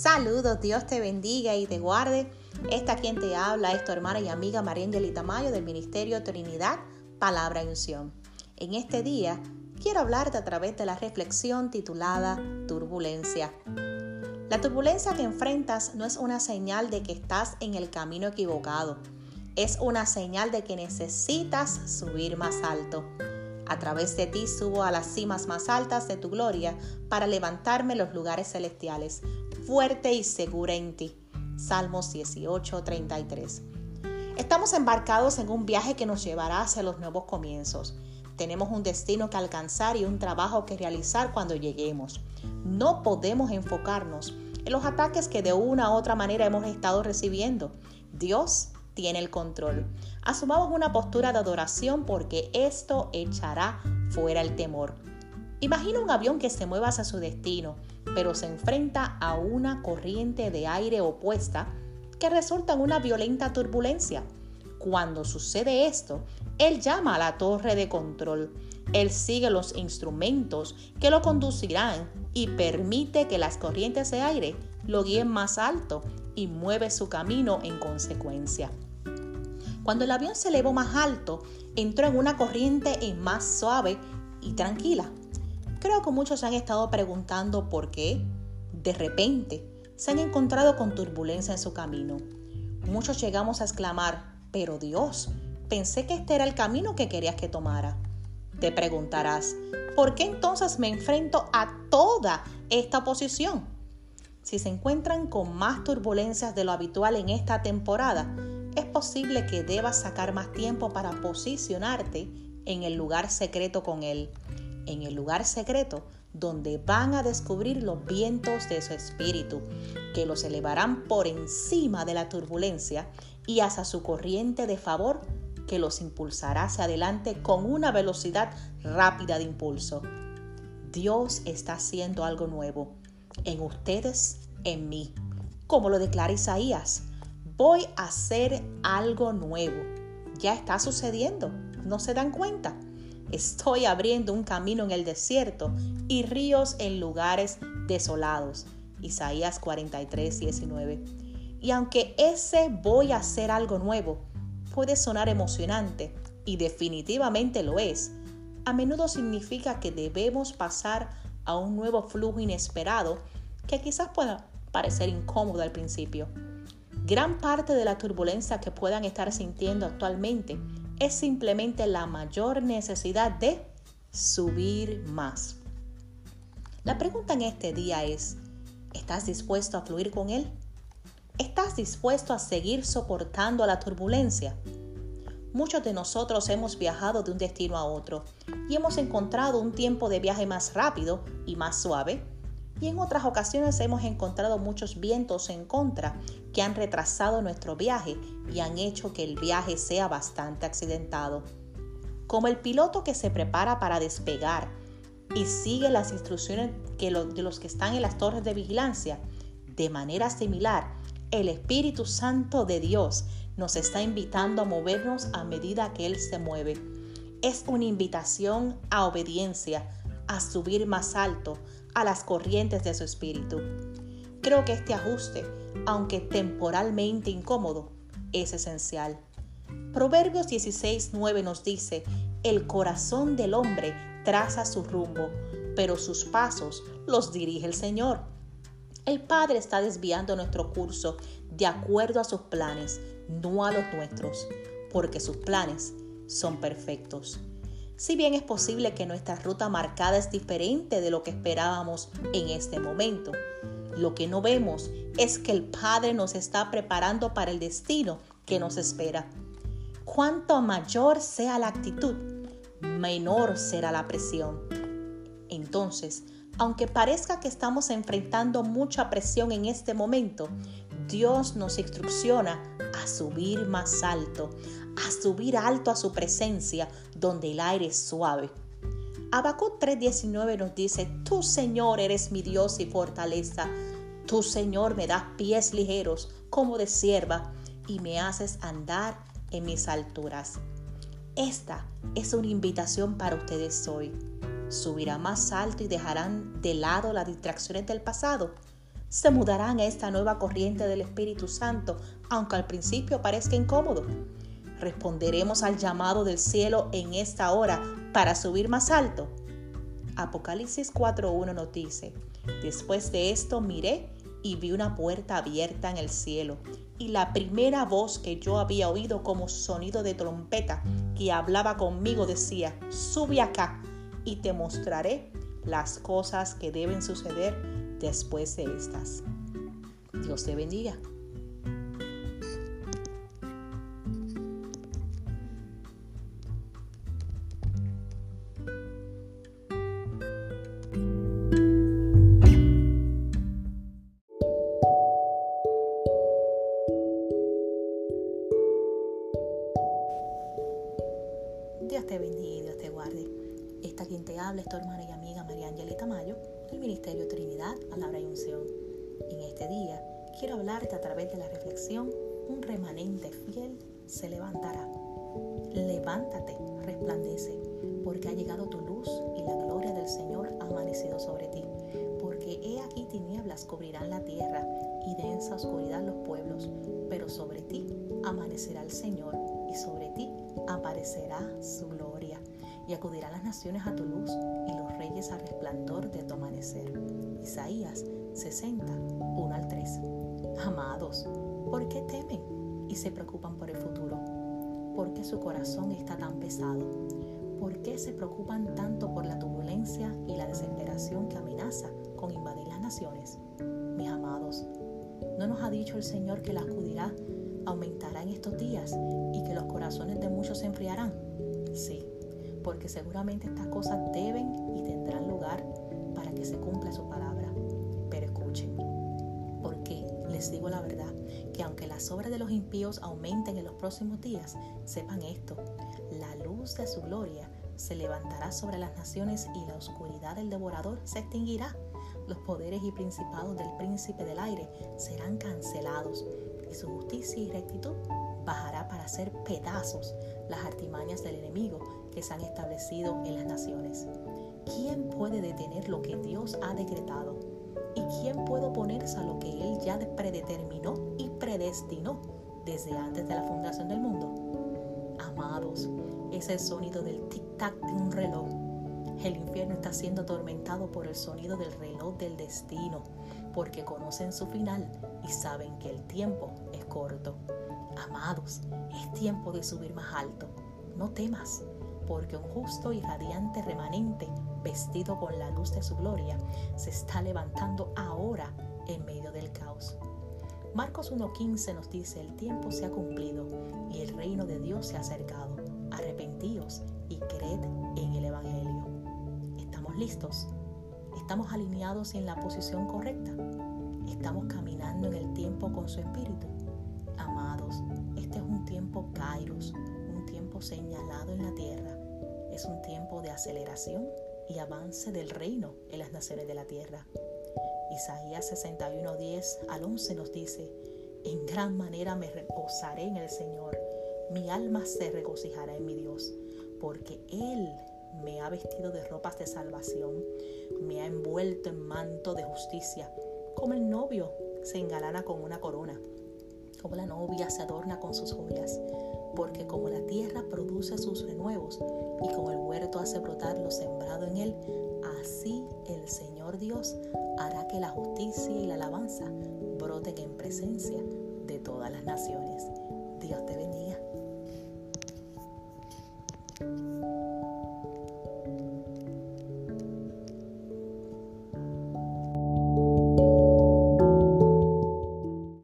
Saludos, Dios te bendiga y te guarde. Esta quien te habla es tu hermana y amiga María Angelita Mayo del Ministerio Trinidad, Palabra y Unción. En este día quiero hablarte a través de la reflexión titulada Turbulencia. La turbulencia que enfrentas no es una señal de que estás en el camino equivocado, es una señal de que necesitas subir más alto. A través de ti subo a las cimas más altas de tu gloria para levantarme los lugares celestiales, fuerte y segura en ti. Salmos 18, 33. Estamos embarcados en un viaje que nos llevará hacia los nuevos comienzos. Tenemos un destino que alcanzar y un trabajo que realizar cuando lleguemos. No podemos enfocarnos en los ataques que de una u otra manera hemos estado recibiendo. Dios tiene el control. Asumamos una postura de adoración porque esto echará fuera el temor. Imagina un avión que se mueva hacia su destino, pero se enfrenta a una corriente de aire opuesta que resulta en una violenta turbulencia. Cuando sucede esto, él llama a la torre de control. Él sigue los instrumentos que lo conducirán y permite que las corrientes de aire lo guíen más alto y mueve su camino en consecuencia. Cuando el avión se elevó más alto, entró en una corriente más suave y tranquila. Creo que muchos han estado preguntando por qué, de repente, se han encontrado con turbulencia en su camino. Muchos llegamos a exclamar, pero Dios, pensé que este era el camino que querías que tomara. Te preguntarás, ¿por qué entonces me enfrento a toda esta oposición? Si se encuentran con más turbulencias de lo habitual en esta temporada, es posible que debas sacar más tiempo para posicionarte en el lugar secreto con Él. En el lugar secreto donde van a descubrir los vientos de su espíritu, que los elevarán por encima de la turbulencia y hacia su corriente de favor que los impulsará hacia adelante con una velocidad rápida de impulso. Dios está haciendo algo nuevo en ustedes, en mí. Como lo declara Isaías, voy a hacer algo nuevo. Ya está sucediendo, ¿no se dan cuenta? Estoy abriendo un camino en el desierto y ríos en lugares desolados. Isaías 43, 19. Y aunque ese voy a hacer algo nuevo puede sonar emocionante, y definitivamente lo es, a menudo significa que debemos pasar a un nuevo flujo inesperado que quizás pueda parecer incómodo al principio. Gran parte de la turbulencia que puedan estar sintiendo actualmente es simplemente la mayor necesidad de subir más. La pregunta en este día es, ¿estás dispuesto a fluir con Él? ¿Estás dispuesto a seguir soportando la turbulencia? Muchos de nosotros hemos viajado de un destino a otro y hemos encontrado un tiempo de viaje más rápido y más suave. Y en otras ocasiones hemos encontrado muchos vientos en contra que han retrasado nuestro viaje y han hecho que el viaje sea bastante accidentado. Como el piloto que se prepara para despegar y sigue las instrucciones de los que están en las torres de vigilancia, de manera similar, el Espíritu Santo de Dios nos está invitando a movernos a medida que Él se mueve. Es una invitación a obediencia, a subir más alto a las corrientes de su espíritu. Creo que este ajuste, aunque temporalmente incómodo, es esencial. Proverbios 16:9 nos dice, el corazón del hombre traza su rumbo, pero sus pasos los dirige el Señor. El Padre está desviando nuestro curso de acuerdo a sus planes, no a los nuestros, porque sus planes son perfectos. Si bien es posible que nuestra ruta marcada es diferente de lo que esperábamos en este momento, lo que no vemos es que el Padre nos está preparando para el destino que nos espera. Cuanto mayor sea la actitud, menor será la presión. Entonces, aunque parezca que estamos enfrentando mucha presión en este momento, Dios nos instrucciona a subir más alto, a subir alto a su presencia donde el aire es suave. Habacuc 3:19 nos dice, Tú Señor eres mi Dios y fortaleza, tú Señor me das pies ligeros como de sierva y me haces andar en mis alturas. Esta es una invitación para ustedes hoy subirá más alto y dejarán de lado las distracciones del pasado. Se mudarán a esta nueva corriente del Espíritu Santo, aunque al principio parezca incómodo. ¿Responderemos al llamado del cielo en esta hora para subir más alto? Apocalipsis 4.1 nos dice, después de esto miré y vi una puerta abierta en el cielo, y la primera voz que yo había oído como sonido de trompeta que hablaba conmigo decía, sube acá y te mostraré las cosas que deben suceder después de estas. Dios te bendiga. Dios te bendiga Dios te guarde. Esta quien te habla es tu hermana y amiga María Angelita Mayo del Ministerio Trinidad, Palabra y Unción. En este día quiero hablarte a través de la reflexión, un remanente fiel se levantará. Levántate, resplandece, porque ha llegado tu luz y la gloria del Señor ha amanecido sobre ti. Porque he aquí tinieblas cubrirán la tierra y densa oscuridad los pueblos, pero sobre ti amanecerá el Señor y sobre ti aparecerá su gloria. Y acudirán las naciones a tu luz y los reyes al resplandor de tu amanecer. Isaías 60, 1 al 3. Amados, ¿por qué temen y se preocupan por el futuro? ¿Por qué su corazón está tan pesado? ¿Por qué se preocupan tanto por la turbulencia y la desesperación que amenaza con invadir las naciones? Mis amados, ¿no nos ha dicho el Señor que la acudirá aumentará en estos días y que los corazones de muchos se enfriarán? Sí, porque seguramente estas cosas deben y tendrán lugar para que se cumpla su palabra. Pero escuchen, porque les digo la verdad, que aunque las obras de los impíos aumenten en los próximos días, sepan esto, la luz de su gloria se levantará sobre las naciones y la oscuridad del devorador se extinguirá. Los poderes y principados del príncipe del aire serán cancelados y su justicia y rectitud bajará para hacer pedazos las artimañas del enemigo que se han establecido en las naciones. ¿Quién puede detener lo que Dios ha decretado? ¿Y quién puede oponerse a lo que Él ya predeterminó y predestinó desde antes de la fundación del mundo? Amados, es el sonido del tic-tac de un reloj. El infierno está siendo atormentado por el sonido del reloj del destino porque conocen su final y saben que el tiempo es corto. Amados, es tiempo de subir más alto. No temas, porque un justo y radiante remanente, vestido con la luz de su gloria, se está levantando ahora en medio del caos. Marcos 1.15 nos dice, el tiempo se ha cumplido y el reino de Dios se ha acercado. Arrepentíos y creed en el Evangelio. ¿Estamos listos? ¿Estamos alineados en la posición correcta? ¿Estamos caminando en el tiempo con su espíritu? Amados, este es un tiempo kairos, un tiempo señalado en la tierra. Es un tiempo de aceleración y avance del reino en las naciones de la tierra. Isaías 61, 10 al 11 nos dice, en gran manera me reposaré en el Señor, mi alma se regocijará en mi Dios, porque Él me ha vestido de ropas de salvación, me ha envuelto en manto de justicia, como el novio se engalana con una corona, como la novia se adorna con sus joyas, porque como la tierra produce sus renuevos y como el huerto hace brotar lo sembrado en él, así el Señor Dios hará que la justicia y la alabanza broten en presencia de todas las naciones. Dios te bendiga.